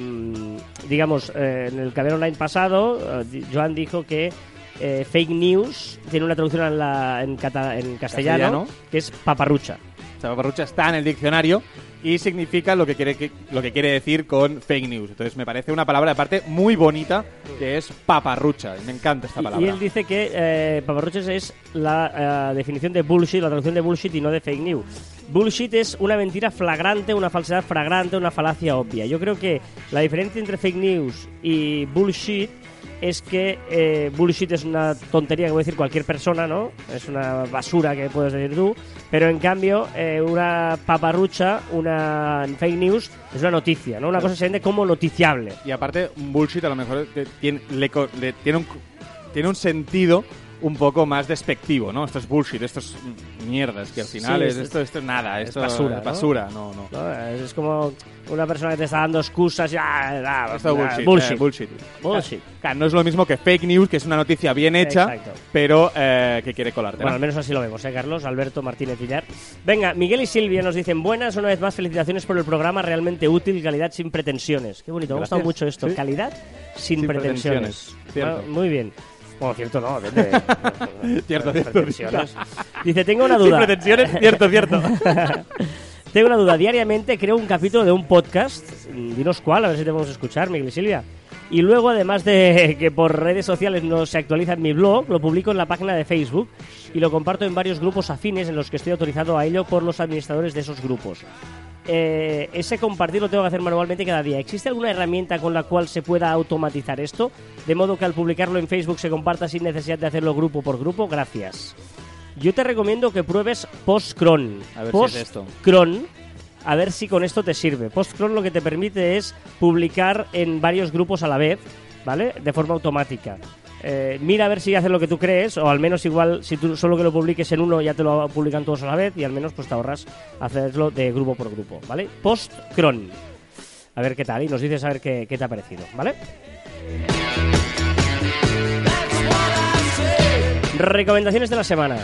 digamos, eh, en el Caber Online pasado, eh, Joan dijo que eh, fake news tiene una traducción en, la- en cata- en castellano, Castellano. que es paparrucha. Chapaparrucha está en el diccionario y significa lo que quiere lo que quiere decir con fake news. Entonces me parece una palabra aparte muy bonita que es paparrucha. Me encanta esta Y- palabra. Y, él dice que eh, paparruchas es la eh, definición de bullshit, la traducción de bullshit y no de fake news. Bullshit es una mentira flagrante, una falsedad flagrante, una falacia obvia. Yo creo que la diferencia entre fake news y bullshit es que eh, bullshit es una tontería que puede decir cualquier persona, ¿no? Es una basura que puedes decir tú. Pero en cambio, eh, una paparrucha, una fake news, es una noticia, ¿no? Una cosa se vende como noticiable. Y aparte, un bullshit a lo mejor te- tiene, le co- le- tiene, un, tiene un sentido un poco más despectivo, ¿no? Esto es bullshit, esto es mierdas, que al final Sí, es, es- esto, esto es nada, es esto basura, es ¿no? basura, no, no. ¿no? Es, como una persona que te está dando excusas y... ah, ah, Esto es bullshit. bullshit. eh, bullshit. Bullshit. Claro, no es lo mismo que fake news, que es una noticia bien hecha, Exacto. pero eh, que quiere colarte. ¿no? Bueno, al menos así lo vemos, ¿eh, Carlos? Alberto Martínez Villar. Venga, Miguel y Silvia nos dicen buenas, una vez más felicitaciones por el programa, realmente útil, calidad sin pretensiones. Qué bonito, me ha gustado Gracias. mucho esto, Sí. calidad sin, Sin pretensiones. pretensiones, cierto. Ah, muy bien. Bueno, cierto no, depende. Cierto, cierto. Pretensiones. Dice, tengo una Sin duda. pretensiones, cierto, cierto. Tengo una duda. Diariamente creo un capítulo de un podcast. Dinos cuál, a ver si te podemos escuchar, Miguel y Silvia. Y luego, además de que por redes sociales no se actualiza en mi blog, lo publico en la página de Facebook y lo comparto en varios grupos afines en los que estoy autorizado a ello por los administradores de esos grupos. Eh, ese compartir lo tengo que hacer manualmente cada día. ¿Existe alguna herramienta con la cual se pueda automatizar esto? De modo que al publicarlo en Facebook se comparta sin necesidad de hacerlo grupo por grupo. Gracias. Yo te recomiendo que pruebes Postcron. A ver si es esto. Postcron, a ver si con esto te sirve. Postcron lo que te permite es publicar en varios grupos a la vez, ¿vale? De forma automática. Eh, mira a ver si hace lo que tú crees, o al menos igual, si tú solo que lo publiques en uno ya te lo publican todos a la vez, y al menos pues te ahorras hacerlo de grupo por grupo, ¿vale? Postcron. A ver qué tal, y nos dices a ver qué, qué te ha parecido, ¿vale? Recomendaciones de la semana.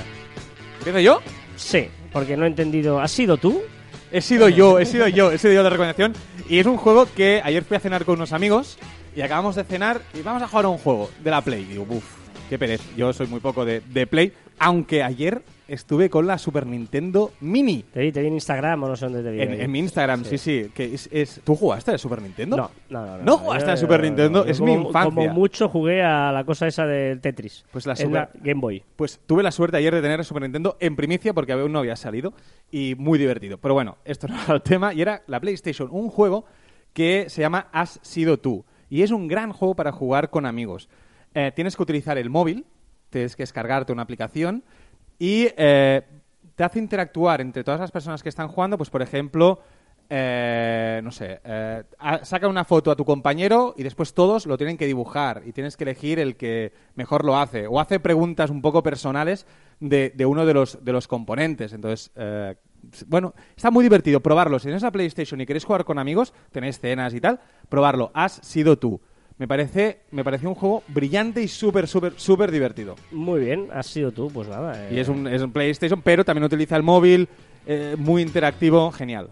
¿Empiezo yo? Sí, porque no he entendido. ¿Has sido tú? He sido yo, he sido yo, he sido yo de recomendación. Y es un juego que ayer fui a cenar con unos amigos y acabamos de cenar y vamos a jugar a un juego de la Play. Digo, uff, qué pereza. Yo soy muy poco de, de Play, aunque ayer estuve con la Super Nintendo Mini. Te vi, te vi en Instagram o no sé dónde te vi. En, en mi Instagram, sí, sí. que es, es- ¿Tú jugaste a la Super Nintendo? No, no, no. ¿No jugaste a Yo- Super Nintendo? Es mi infancia. Como mucho jugué a la cosa esa del Tetris. Pues la Super- la Game Boy. Pues tuve la suerte ayer de tener a Super Nintendo en primicia porque aún no había salido y muy divertido. Pero bueno, esto no era el tema y era la PlayStation, un juego que se llama Has sido tú y es un gran juego para jugar con amigos. Eh, tienes que utilizar el móvil, tienes que descargarte una aplicación y eh, te hace interactuar entre todas las personas que están jugando, pues por ejemplo, eh, no sé, eh, saca una foto a tu compañero y después todos lo tienen que dibujar y tienes que elegir el que mejor lo hace. O hace preguntas un poco personales de, de uno de los, de los componentes. Entonces, eh, bueno, está muy divertido probarlo. Si tenéis la PlayStation y queréis jugar con amigos, tenéis cenas y tal, probarlo. Has sido tú. Me parece, me parece un juego brillante y súper, súper, súper divertido. Muy bien, has sido tú, pues nada. eh. Y es un, es un PlayStation, pero también utiliza el móvil, eh, muy interactivo, genial.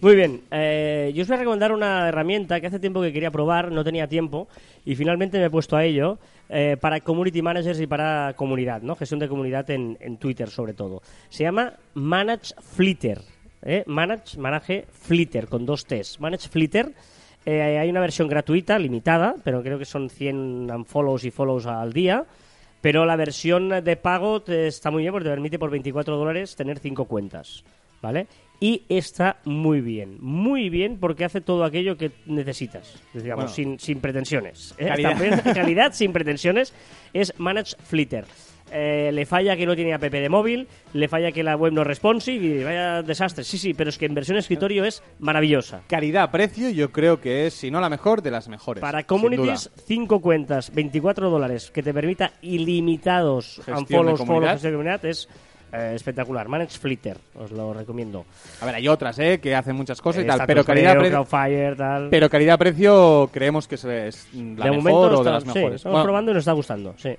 Muy bien, eh, yo os voy a recomendar una herramienta que hace tiempo que quería probar, no tenía tiempo y finalmente me he puesto a ello eh, para community managers y para comunidad, ¿no? Gestión de comunidad en, en Twitter sobre todo. Se llama Manage Flitter, ¿eh? Manage, Manage Flitter con dos T's. Manage Flitter. Eh, hay una versión gratuita, limitada, pero creo que son 100 unfollows y follows al día. Pero la versión de pago te- está muy bien porque te permite por 24 dólares tener 5 cuentas. ¿Vale? Y está muy bien, muy bien porque hace todo aquello que necesitas, digamos, Bueno. sin, sin pretensiones. ¿eh? Calidad. Calidad sin pretensiones es Manage Flitter. Eh, le falla que no tiene app de móvil, le falla que la web no es responsive y vaya desastre. Sí, sí, pero es que en versión escritorio es maravillosa. Calidad-precio, yo creo que es, si no la mejor, de las mejores. Para communities, duda. 5 cuentas, 24 dólares, que te permita ilimitados follows, comunidad. gestión de comunidad, es eh, espectacular. Manage Flitter, os lo recomiendo. A ver, hay otras, ¿eh? Que hacen muchas cosas y Eh, tal, está pero Trusteo, calidad-precio... Crowdfire, tal. Pero calidad-precio creemos que es, la de mejor momento o de está- las sí, mejores. estamos Bueno, probando y nos está gustando, sí.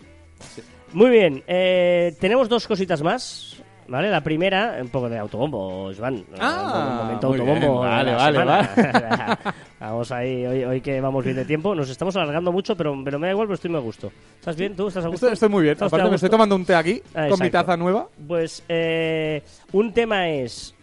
Muy bien, eh, tenemos dos cositas más. ¿Vale? La primera, un poco de autobombo, Iván. Ah, un momento autobombo. bien, vale, vale, semana. vamos ahí, hoy, hoy que vamos bien de tiempo. Nos estamos alargando mucho, pero, pero me da igual, pero estoy muy a gusto. ¿Estás bien tú? ¿Estás a gusto? Estoy, estoy muy bien. ¿Estás Aparte me estoy tomando un té aquí Ah, con mi taza nueva. Pues eh, un tema es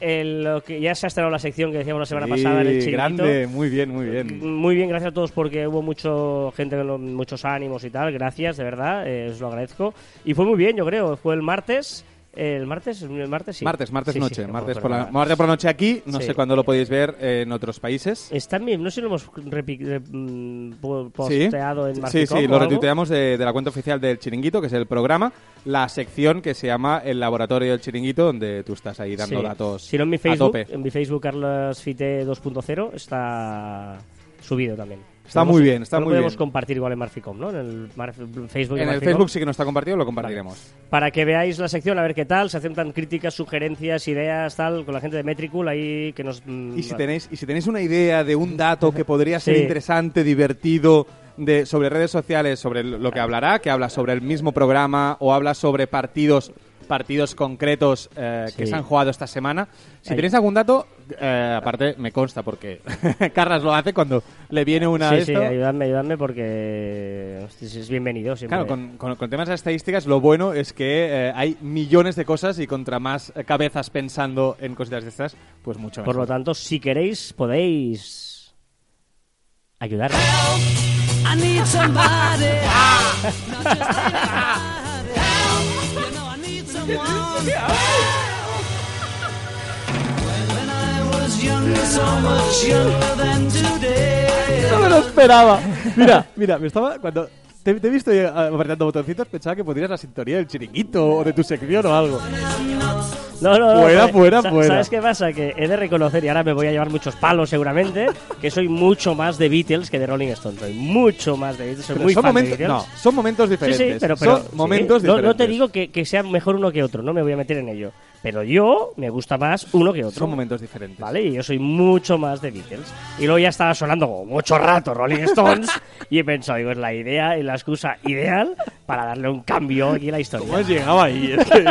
el- lo que ya se ha estrenado la sección que decíamos la semana pasada en el Sí, chiringuito. grande, muy bien, muy bien. Muy bien, gracias a todos porque hubo mucho gente con muchos ánimos y tal. Gracias, de verdad, eh, os lo agradezco. Y fue muy bien, yo creo. Fue el martes. ¿El martes? ¿El martes? Sí. Martes, martes Sí, sí, noche. no martes, por la, martes por la noche aquí. No Sí. sé cuándo lo podéis ver en otros países. Está en mi- no sé si lo hemos repi- re- mm, Sí, posteado en sí, Marficom sí, o lo retuiteamos de, de la cuenta oficial del Chiringuito, que es el programa, la sección que se llama El Laboratorio del Chiringuito, donde tú estás ahí dando Sí. datos Si no en mi a Facebook, tope. en mi Facebook Carlos Fite 2.0 está subido también. Está Podemos- muy bien, está muy podemos bien. compartir igual en Marficom, ¿no? En el Facebook. En el. Facebook sí que no está compartido, lo compartiremos. Para que veáis la sección, a ver qué tal, se aceptan críticas, sugerencias, ideas, tal, con la gente de Metricool ahí que nos... mm, Y si tenéis, y si tenéis una idea de un dato que podría ser Sí. interesante, divertido, de, sobre redes sociales, sobre lo que hablará, que habla sobre el mismo programa o habla sobre partidos partidos concretos eh, que Sí. se han jugado esta semana. Si Ahí. tenéis algún dato, eh, aparte me consta porque Carras lo hace cuando le viene una Sí, de sí, esto. ayudadme, ayudadme porque hostia, es bienvenido siempre. Claro, con, con- con temas de estadísticas lo bueno es que eh, hay millones de cosas y contra más eh, cabezas pensando en cositas de estas, pues mucho mejor. Por lo tanto, si queréis, podéis ayudar. No me lo esperaba. Mira, mira, me estaba cuando te, te he visto apretando botoncitos, pensaba que podrías la sintonía del chiringuito o de tu sección o algo. No, no, no. Fuera, fuera, fuera. ¿Sabes qué pasa? Que he de reconocer, y ahora me voy a llevar muchos palos seguramente, que soy mucho más de Beatles que de Rolling Stones. Soy mucho más de Beatles. Soy Pero muy son, fan de momentos, Beatles. no, son momentos Sí, diferentes. sí, pero, pero son momentos sí, no, diferentes. no te digo que, que sea mejor uno que otro, no me voy a meter en ello. Pero yo me gusta más uno que otro. Son momentos diferentes. ¿Vale? Y yo soy mucho más de Beatles. Y luego ya estaba sonando como mucho rato Rolling Stones. y he pensado, digo, es la idea y la excusa ideal para darle un cambio aquí a la historia. ¿Cómo has llegado ahí? Es que-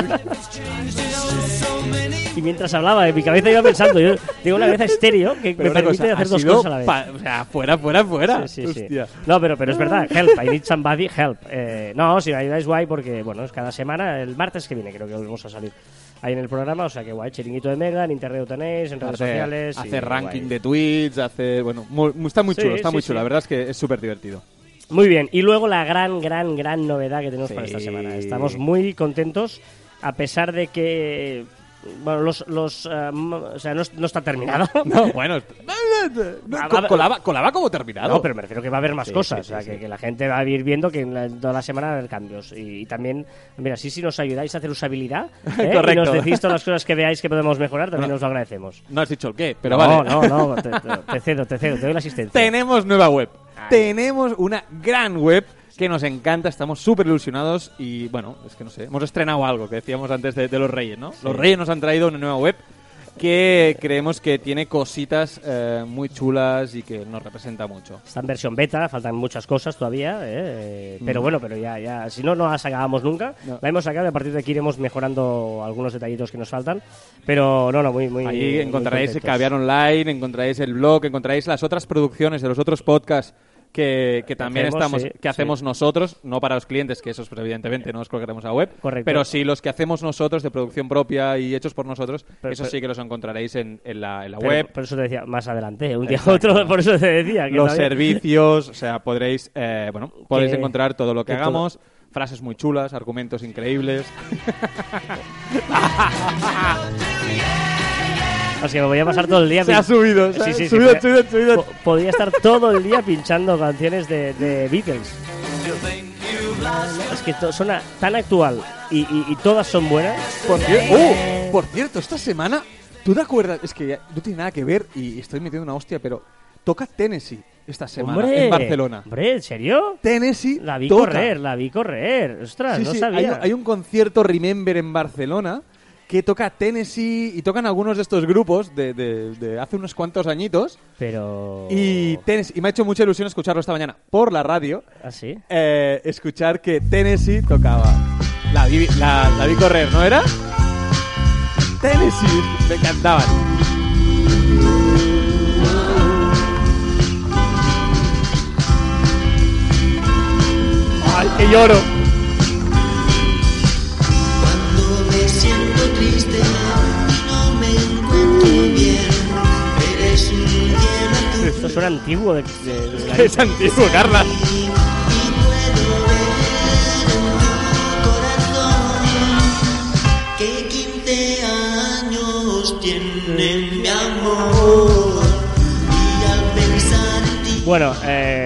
Y mientras hablaba, en mi cabeza iba pensando, yo tengo una cabeza estéreo que pero me permite cosa, hacer ha dos cosas a la vez. o sea, fuera, fuera, fuera. Sí, sí, sí. No, pero, pero es verdad, help, I need somebody, help. Eh, no, si me ayudáis guay porque, bueno, es cada semana, el martes que viene creo que volvemos a salir ahí en el programa, o sea que guay, chiringuito de Mega, en internet lo tenéis, en redes Hace, sociales. y hace ranking guay. de tweets, hace. Bueno, muy- está muy Sí, chulo, está sí, muy chulo. La verdad es que es súper divertido. Muy bien, y luego la gran, gran, gran novedad que tenemos para esta semana. Estamos muy contentos, a pesar de que. Bueno, los. los eh, m- o sea, no, no está terminado. No, bueno. A- con, a- con la, va- con la va como terminado. No, pero me refiero que va a haber más Sí, cosas. sí, sí, o sea, que, sí. que la gente va a ir viendo que en la- toda la semana va a haber cambios. Y, y también, mira, sí, si nos ayudáis a hacer usabilidad ¿eh? y Correcto. nos decís todas las cosas que veáis que podemos mejorar, también nos lo agradecemos. No has dicho el qué, pero no, vale. no, no, te, te- te cedo, te cedo, te doy la asistencia. Tenemos nueva web. Ay. Tenemos una gran web que nos encanta, estamos súper ilusionados y bueno, es que no sé, hemos estrenado algo que decíamos antes de, de los Reyes, ¿no? Los Reyes nos han traído una nueva web que creemos que tiene cositas eh, muy chulas y que nos representa mucho. Está en versión beta, faltan muchas cosas todavía, ¿eh? pero bueno, pero ya, ya, si no, no la sacábamos nunca. No. La hemos sacado y a partir de aquí iremos mejorando algunos detallitos que nos faltan. Pero no, no, muy, muy. Ahí muy encontraréis el contentos. Caviar Online, encontraréis el blog, encontraréis las otras producciones de los otros podcasts que, que también hacemos, estamos, sí, que hacemos sí. nosotros, no para los clientes, que esos pues, evidentemente no los colgaremos a web, Correcto. pero sí los que hacemos nosotros de producción propia y hechos por nosotros, Pero- esos pero- sí que los encontraréis en, en la, en la Pero web. Por eso te decía, más adelante, un día otro, por eso te decía. Que los servicios, o sea, podréis, eh, bueno, podéis Que- encontrar todo lo que, todo- hagamos, frases muy chulas, argumentos increíbles. Así que me voy a pasar todo el día. Se ha subido, se Sí, sí, sí, subido, podría- subido, subido. po- Podría estar todo el día pinchando canciones de, de Beatles. Es que to- son a- tan actual y, y- y todas son buenas. Por, ¡Oh! por cierto, esta semana, ¿tú te acuerdas? Es que ya no tiene nada que ver y estoy metiendo una hostia, pero toca Tennessee esta semana Hombre, en Barcelona. Hombre, ¿en serio? Tennessee La vi toca. correr, la vi correr. Ostras, Sí, no sí, sabía. Hay, un- hay un concierto Remember en Barcelona que toca Tennessee y tocan algunos de estos grupos de, de- de hace unos cuantos añitos. Pero. Y, Tennessee, y me ha hecho mucha ilusión escucharlo esta mañana por la radio. ¿Ah, sí? eh, escuchar que Tennessee tocaba. La vi, la, la vi correr, ¿no era? Tennessee, me encantaban. ¡Ay, que lloro! Triste y no me encuentro bien, eres un cielo azul Esto suena antiguo. De, de- de la- Es antiguo, Carla. y puedo ver en tu corazón que 15 años tiene mi amor y al pensar en ti Bueno, eh,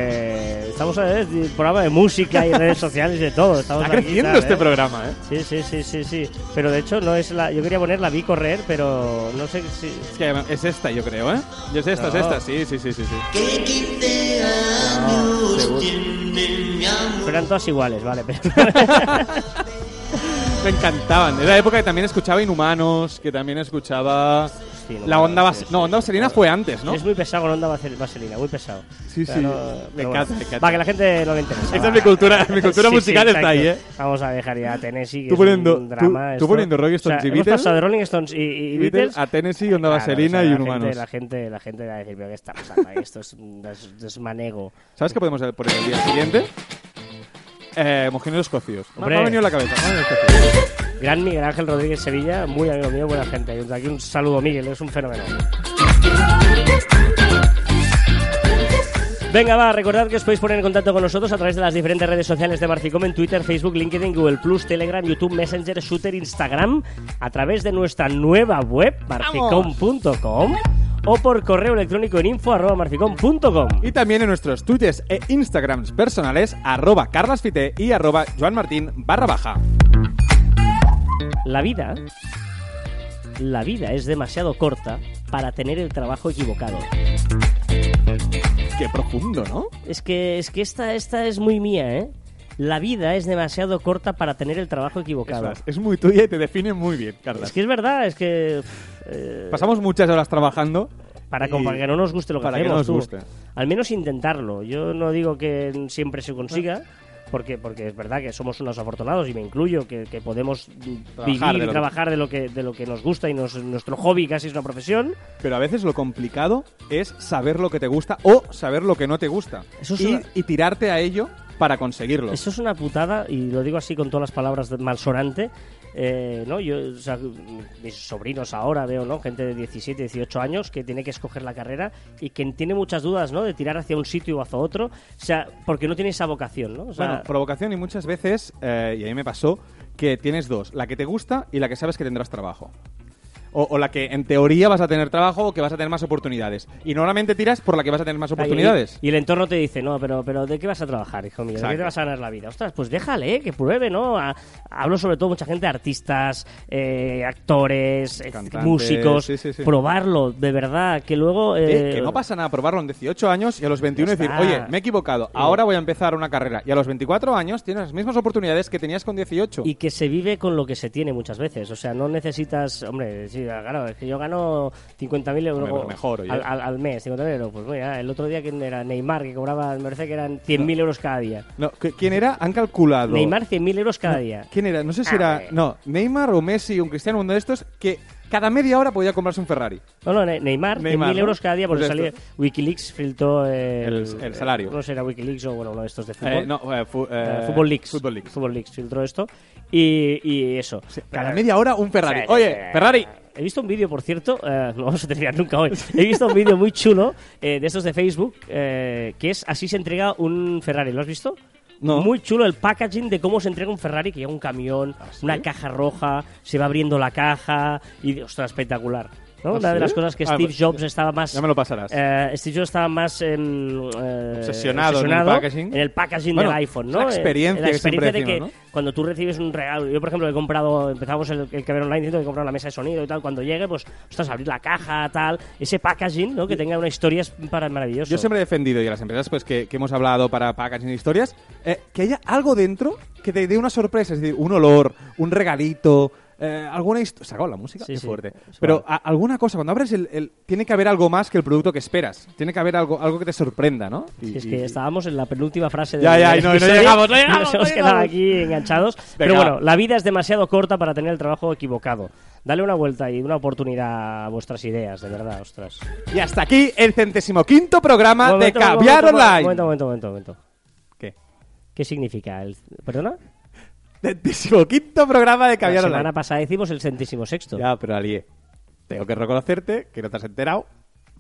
estamos en el programa de música y redes sociales y de todo. Estamos Está creciendo este ¿eh? programa, ¿eh? Sí, sí, sí, sí, sí. Pero de hecho no es la. Yo quería poner la vi correr, pero no sé si. Es, que es esta, yo creo, ¿eh? Yo es esta, No. es esta, sí, sí, sí, sí. sí. Que 15 años seguro. tiene mi amor. Pero eran todas iguales, vale. Pero... Me encantaban. Era la época que también escuchaba Inhumanos, que también escuchaba No, la onda vas. No, onda vaselina fue antes, ¿no? Es muy pesado con onda vasel- vaselina, muy pesado. Sí, sí. no- Me encanta, me encanta. Para que la gente no le interese. Esa va. es mi cultura- mi cultura Sí, musical sí, está ahí. ¿eh? Vamos a dejar ya a Tennessee, que Tú es poniendo- un drama. tú- tú poniendo Rolling O sea, Stones y hemos Beatles, pasado de Rolling Stones y, y Beatles a Tennessee, onda Claro, vaselina o sea, y Inhumanos. Gente, la gente, la gente va a decir, pero ¿qué está pasando? ahí? Esto es un des- desmanego. ¿Sabes qué podemos poner el día siguiente? Eh, mojinos escocios. Me- ha venido en la cabeza. Gran Miguel Ángel Rodríguez Sevilla, muy amigo mío, buena gente. Y Aquí un saludo, Miguel, es un fenómeno. Venga, va, recordad que os podéis poner en contacto con nosotros a través de las diferentes redes sociales de Marficom en Twitter, Facebook, LinkedIn, Google Plus, Telegram, YouTube, Messenger, Shooter, Instagram, a través de nuestra nueva web, marficom.com, o por correo electrónico en info arroba marficom.com. Y también en nuestros twitters e instagrams personales, arroba carlasfite y arroba joanmartin barra baja. La vida, la vida es demasiado corta para tener el trabajo equivocado. Qué profundo, ¿no? Es que, es que esta, esta es muy mía, ¿eh? La vida es demasiado corta para tener el trabajo Es, equivocado. más, es muy tuya y te define muy bien, Carlas. Es que es verdad, es que... eh, Pasamos muchas horas trabajando. para, para que no nos guste lo que para que hacemos, no nos guste. Al menos intentarlo. Yo no digo que siempre se consiga, porque, porque es verdad que somos unos afortunados, y me incluyo, que, que podemos Trabajar vivir y trabajar de lo que, de lo que nos gusta y nos- nuestro hobby casi es una profesión. Pero a veces lo complicado es saber lo que te gusta o saber lo que no te gusta. Eso es y, una- y tirarte a ello para conseguirlo. Eso es una putada, y lo digo así con todas las palabras malsonante. Eh, ¿no? Yo, mis sobrinos ahora veo, ¿no? Gente de 17, 18 años que tiene que escoger la carrera y que tiene muchas dudas, ¿no? De tirar hacia un sitio o hacia otro, o sea, porque no tiene esa vocación, ¿no? Bueno, provocación y muchas veces, eh, y a mí me pasó, que tienes dos, la que te gusta y la que sabes que tendrás trabajo. O, o la que en teoría vas a tener trabajo o que vas a tener más oportunidades. Y normalmente tiras por la que vas a tener más oportunidades. Y, y el entorno te dice, no, pero, pero ¿de qué vas a trabajar, hijo mío? ¿De qué te vas a ganar la vida? Ostras, pues déjale, que pruebe, ¿no? A- hablo sobre todo mucha gente, artistas, eh, actores, eh, Cantantes, músicos. sí, sí, sí. Probarlo, de verdad, que luego... Eh, eh, que no pasa nada probarlo en 18 años y a los 21 Ya decir, oye, me he equivocado, ahora voy a empezar una carrera. Y a los 24 años tienes las mismas oportunidades que tenías con 18. Y que se vive con lo que se tiene muchas veces. O sea, no necesitas. Hombre, sí, claro, es que yo gano 50.000 euros pero mejor, al, al- al mes. 50.000 euros. Pues mira, el otro día que era Neymar, que cobraba, me parece que eran 100.000 euros cada día. No, ¿qu- ¿Quién era? Han calculado. Neymar, 100.000 euros cada día. ¿Quién era? No sé si Ah, era. No, Neymar o Messi, un cristiano, uno de estos, que cada media hora podía comprarse un Ferrari. No, no, Ne- Neymar, 100.000 Neymar, ¿no? euros cada día, porque Pues salía. Wikileaks filtró el, El- el salario. No sé, era Wikileaks o bueno, uno de estos de fútbol. Eh, no, eh, fu- eh, Eh, Fútbol Leaks. Football Leaks. Fútbol Leaks filtró esto. Y, y eso. Cada media hora un Ferrari. Oye. Ferrari. He visto un vídeo, por cierto, eh, no vamos a terminar nunca hoy. He visto un vídeo muy chulo eh, de estos de Facebook, eh, que es así se entrega un Ferrari. ¿Lo has visto? No. Muy chulo el packaging de cómo se entrega un Ferrari, que lleva un camión, ¿Ah, una caja roja, se va abriendo la caja y, ostras, espectacular. ¿No? ¿Ah, Una de sí? las cosas que Ah, Steve pues, Jobs estaba más... Ya me lo pasarás. eh, Steve Jobs estaba más eh, Obsesionado en el packaging. en el packaging Bueno, del iPhone, ¿no? la experiencia Eh, la que siempre experiencia de que ¿no? cuando tú recibes un regalo, yo por ejemplo he comprado, empezamos el, el que ver online diciendo que he comprado una mesa de sonido y tal, cuando llegue, pues, ostras, abrir la caja, tal, ese packaging, ¿no? Que tenga una historia es para maravilloso. Yo siempre he defendido, y a las empresas pues que, que hemos hablado para packaging historias, eh, que haya algo dentro que te dé una sorpresa, es decir, un olor, un regalito, eh, alguna historia... ¿Se acabó la música? Sí, Qué sí, fuerte. Pero a- alguna cosa, cuando abres el, el- Tiene que haber algo más que el producto que esperas. Tiene que haber algo, algo que te sorprenda, ¿no? Y- Si es y- que estábamos en la penúltima frase de Ya, ya, y no- no llegamos, no llegamos, Nos hemos no quedado aquí enganchados. Pero bueno, la vida es demasiado corta para tener el trabajo equivocado. Dale una vuelta y una oportunidad a vuestras ideas, de verdad, ostras. Y hasta aquí el centésimo quinto programa Momento, de Caviar momento, Online. Momento, momento, momento, momento. ¿Qué? ¿Qué significa? El... ¿Perdona? Centésimo quinto programa de Caviar la Online. semana pasada decimos el centésimo sexto. Ya, pero la lié. Tengo que reconocerte que no te has enterado,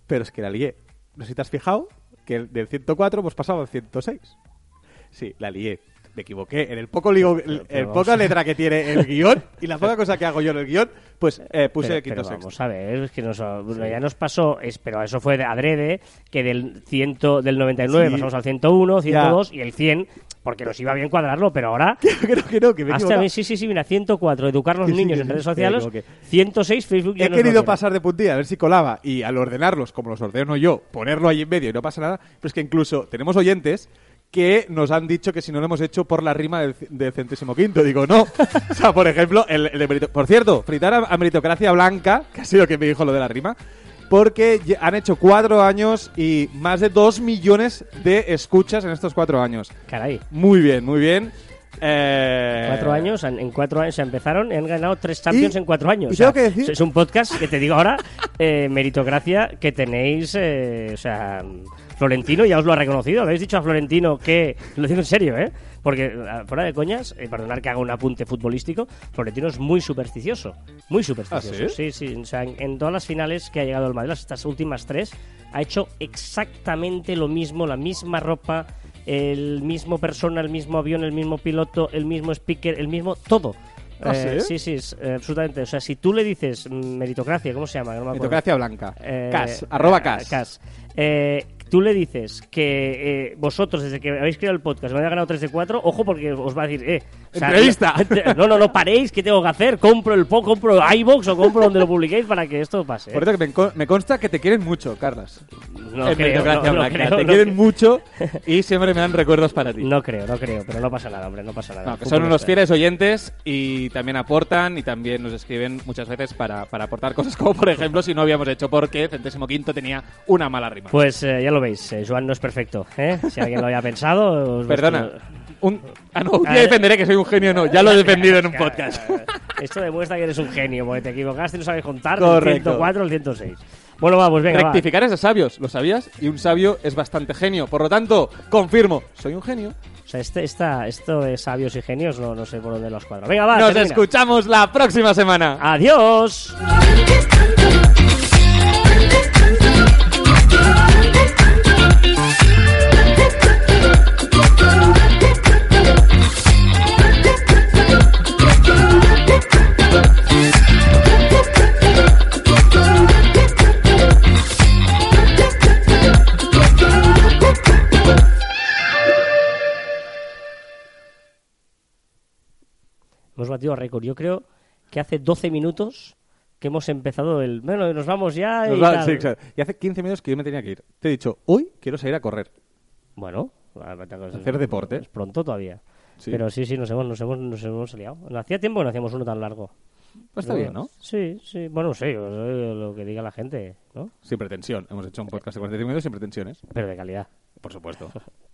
pero es que la lié. No sé si te has fijado que el- del 104 hemos pasado al 106. Sí, la lié. Me equivoqué en el poco, ligo- el, el poca letra que tiene el guion y la poca cosa que hago yo en el guion, pues eh, puse pero, el quinto pero sexto. vamos a ver, es que nos, bueno, ya nos pasó, es, pero eso fue de adrede, que del, ciento, del 99 Sí. pasamos al 101, 102 y el 100, porque nos iba bien cuadrarlo, pero ahora... que no, que no, que me Hasta mí, sí, sí, sí, mira, 104, educar a los sí, niños que en sí, redes sociales, equivoqué. 106, Facebook ya He querido pasar de puntilla a ver si colaba y al ordenarlos, como los ordeno yo, ponerlo ahí en medio y no pasa nada. Pero es que incluso tenemos oyentes que nos han dicho que si no lo hemos hecho por la rima del, del centésimo quinto. Digo, no. o sea, por ejemplo, el, el de merito- Por cierto, fritar a, a meritocracia blanca, que ha sido quien me dijo lo de la rima, porque han hecho cuatro años y más de dos millones de escuchas en estos cuatro años. Caray. Muy bien, muy bien. Eh, Cuatro años, en cuatro años se empezaron y han ganado tres Champions Y- en cuatro años. O sea, que decir- Es un podcast que te digo ahora, eh, meritocracia, que tenéis, eh, o sea, Florentino ya os lo ha reconocido. Habéis dicho a Florentino que, lo digo en serio, ¿eh? Porque ah, fuera de coñas, eh, perdonar que haga un apunte futbolístico, Florentino es muy supersticioso, muy supersticioso. ¿Ah, sí? sí, sí. O sea, en, en todas las finales que ha llegado el Madrid, las- estas últimas tres, ha hecho exactamente lo mismo, la misma ropa, el mismo persona, el mismo avión, el mismo piloto, el mismo speaker, el mismo todo. ¿Ah, Eh, sí? sí, eh, absolutamente. O sea, si tú le dices mm, meritocracia, ¿cómo se llama? No me acuerdo. Meritocracia blanca. Eh, cas, arroba eh, cas. Eh, tú le dices que eh, vosotros, desde que habéis creado el podcast, me habéis ganado 3 de 4, ojo porque os va a decir, eh. o sea, Entrevista. No, no, no paréis, ¿qué tengo que hacer? Compro el po, compro iBox o compro donde lo publiquéis para que esto pase. Por cierto, que me, con- me consta que te quieren mucho, Carlas. No en creo, no, no creo, te no quieren creo. mucho y siempre me dan recuerdos para ti. No creo, no creo, pero no pasa nada, hombre, no pasa nada. No, que son unos fieles oyentes y también aportan y también nos escriben muchas veces para, para aportar cosas como, por ejemplo, si no habíamos hecho porque Centésimo Quinto tenía una mala rima. Pues eh, ya lo veis, eh, Joan no es perfecto, ¿eh? Si alguien lo había pensado... os Perdona. Un, ah, no, un Ah, día defenderé que soy un genio, no. Ya lo he defendido en un podcast. Esto demuestra que eres un genio, porque te equivocaste y no sabes contar Correcto. del 104 al 106. Bueno, vamos, venga, va. Rectificar es de sabios, ¿lo sabías? Y un sabio es bastante genio. Por lo tanto, confirmo, soy un genio. O sea, este, esta, esto de sabios y genios no, no sé por dónde los cuadro. Venga, va, Nos termina. escuchamos la próxima semana. ¡Adiós! Hemos batido récord. Yo creo que hace 12 minutos que hemos empezado el... Bueno, nos vamos ya y Nos va- tal. sí, exacto. Y hace 15 minutos que yo me tenía que ir. Te he dicho, hoy quiero salir a correr. Bueno, Hacer deporte. Es pronto todavía. Sí. Pero sí, sí, nos hemos, nos hemos, nos hemos liado. Hacía tiempo que no hacíamos uno tan largo. Pues está bien, ¿no? Sí, sí. Bueno, yo- lo que diga la gente, ¿no? Sin pretensión. Hemos hecho un podcast de 45 minutos sin pretensiones. Pero de calidad. Por supuesto.